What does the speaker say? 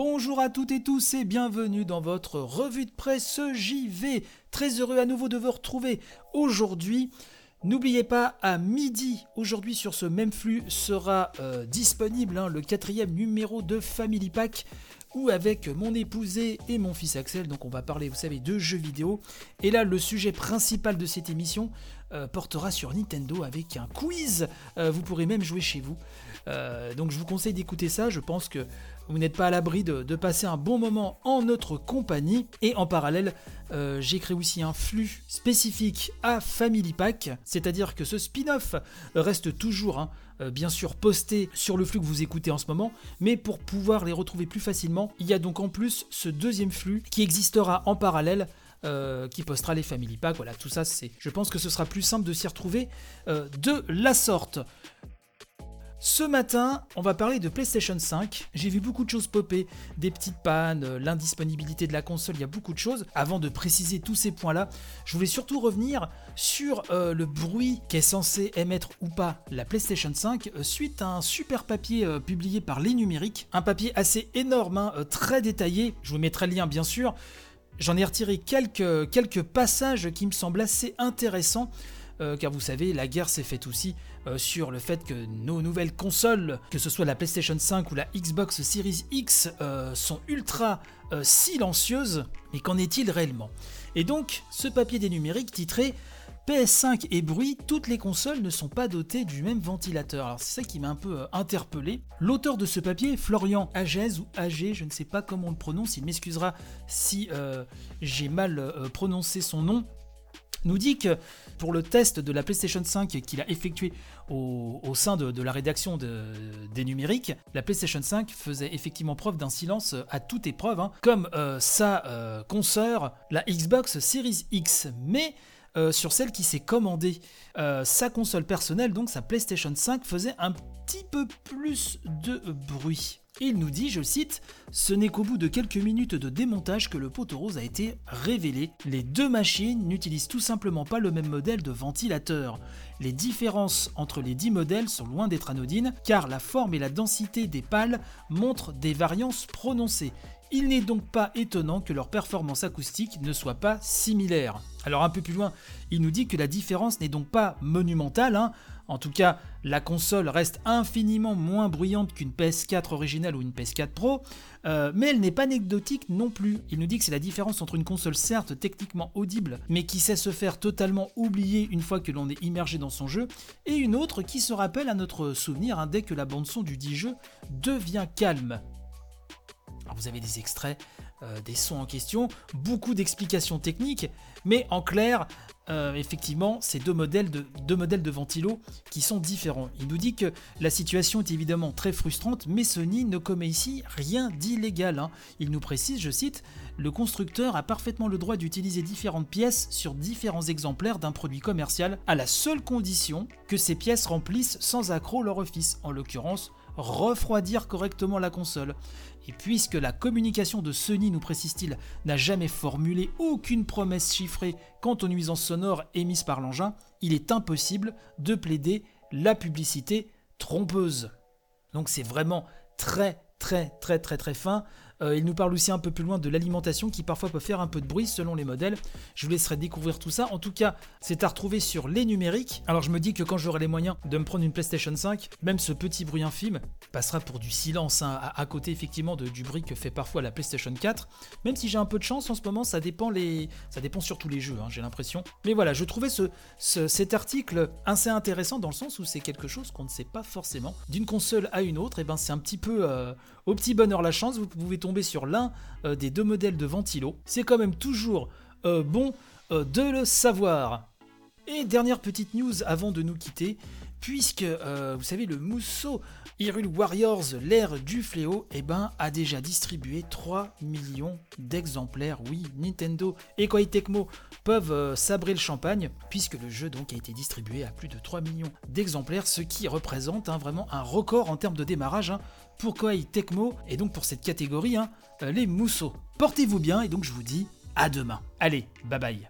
Bonjour à toutes et tous et bienvenue dans votre revue de presse JV. Très heureux à nouveau de vous retrouver aujourd'hui. N'oubliez pas, à midi, aujourd'hui sur ce même flux, sera euh, disponible hein, le quatrième numéro de Family Pack ou avec mon épousé et mon fils Axel. Donc on va parler, vous savez, de jeux vidéo. Et là, le sujet principal de cette émission euh, portera sur Nintendo avec un quiz. Euh, vous pourrez même jouer chez vous. Euh, donc je vous conseille d'écouter ça. Je pense que vous n'êtes pas à l'abri de, passer un bon moment en notre compagnie. Et en parallèle, j'ai créé aussi un flux spécifique à Family Pack. C'est-à-dire que ce spin-off reste toujours... Hein, euh, bien sûr postés sur le flux que vous écoutez en ce moment, mais pour pouvoir les retrouver plus facilement, il y a donc en plus ce deuxième flux qui existera en parallèle euh, qui postera les Family Pack. Voilà, tout ça, c'est. Je pense que ce sera plus simple de s'y retrouver euh, de la sorte. Ce matin, on va parler de PlayStation 5. J'ai vu beaucoup de choses popper, des petites pannes, euh, l'indisponibilité de la console, il y a beaucoup de choses. Avant de préciser tous ces points-là, je voulais surtout revenir sur euh, le bruit qu'est censé émettre ou pas la PlayStation 5 euh, suite à un super papier publié par Les Numériques. Un papier assez énorme, hein, très détaillé. Je vous mettrai le lien bien sûr. J'en ai retiré quelques, quelques passages qui me semblent assez intéressants. Car vous savez, la guerre s'est faite aussi euh, sur le fait que nos nouvelles consoles, que ce soit la PlayStation 5 ou la Xbox Series X, euh, sont ultra euh, silencieuses. Mais qu'en est-il réellement? Et donc, ce papier des numériques titré PS5 et bruit, toutes les consoles ne sont pas dotées du même ventilateur. Alors c'est ça qui m'a un peu interpellé. L'auteur de ce papier, Florian Agez ou Agé, je ne sais pas comment on le prononce, il m'excusera si j'ai mal prononcé son nom, nous dit que pour le test de la PlayStation 5 qu'il a effectué au, sein de, la rédaction des numériques, la PlayStation 5 faisait effectivement preuve d'un silence à toute épreuve, hein, comme euh, sa euh, la Xbox Series X. Mais euh, sur celle qui s'est commandée sa console personnelle, donc sa PlayStation 5, faisait un petit peu plus de bruit. Il nous dit, je cite, Ce n'est qu'au bout de quelques minutes de démontage que le poteau rose a été révélé. Les deux machines n'utilisent tout simplement pas le même modèle de ventilateur. Les différences entre les dix modèles sont loin d'être anodines, car la forme et la densité des pales montrent des variances prononcées. Il n'est donc pas étonnant que leur performance acoustique ne soit pas similaire. Alors un peu plus loin, il nous dit que la différence n'est donc pas monumentale, hein. En tout cas, la console reste infiniment moins bruyante qu'une PS4 originale ou une PS4 Pro, euh, mais elle n'est pas anecdotique non plus. Il nous dit que c'est la différence entre une console certes techniquement audible, mais qui sait se faire totalement oublier une fois que l'on est immergé dans son jeu, et une autre qui se rappelle à notre souvenir hein, dès que la bande-son du dit jeu devient calme. Alors vous avez des extraits euh, des sons en question, beaucoup d'explications techniques, mais en clair, euh, effectivement, c'est deux modèles, de, deux ventilo qui sont différents. Il nous dit que la situation est évidemment très frustrante, mais Sony ne commet ici rien d'illégal. Hein. Il nous précise, je cite, le constructeur a parfaitement le droit d'utiliser différentes pièces sur différents exemplaires d'un produit commercial à la seule condition que ces pièces remplissent sans accroc leur office, en l'occurrence refroidir correctement la console. Et puisque la communication de Sony, nous précise-t-il, n'a jamais formulé aucune promesse chiffrée quant aux nuisances sonores émises par l'engin, il est impossible de plaider la publicité trompeuse. Donc c'est vraiment très très très très très fin. Euh, il nous parle aussi un peu plus loin de l'alimentation qui parfois peut faire un peu de bruit selon les modèles. Je vous laisserai découvrir tout ça. En tout cas, c'est à retrouver sur les numériques. Alors je me dis que quand j'aurai les moyens de me prendre une PlayStation 5, même ce petit bruit infime passera pour du silence hein, à, côté effectivement de, du bruit que fait parfois la PlayStation 4. Même si j'ai un peu de chance en ce moment, ça dépend, les... ça dépend sur tous les jeux, hein, j'ai l'impression. Mais voilà, je trouvais ce, cet article assez intéressant dans le sens où c'est quelque chose qu'on ne sait pas forcément. D'une console à une autre, et eh ben c'est un petit peu euh, au petit bonheur la chance, vous pouvez sur l'un euh, des deux modèles de ventilo. C'est quand même toujours euh, bon euh, de le savoir. Et dernière petite news avant de nous quitter, puisque vous savez le mousseau Hyrule Warriors, l'ère du fléau, eh ben, a déjà distribué 3 millions d'exemplaires. Oui, Nintendo et Koei Tecmo peuvent sabrer le champagne, puisque le jeu donc a été distribué à plus de 3 millions d'exemplaires, ce qui représente hein, vraiment un record en termes de démarrage. Hein pour Koei Tecmo et donc pour cette catégorie, hein, euh, les mousseaux. Portez-vous bien et donc je vous dis à demain. Allez, bye bye.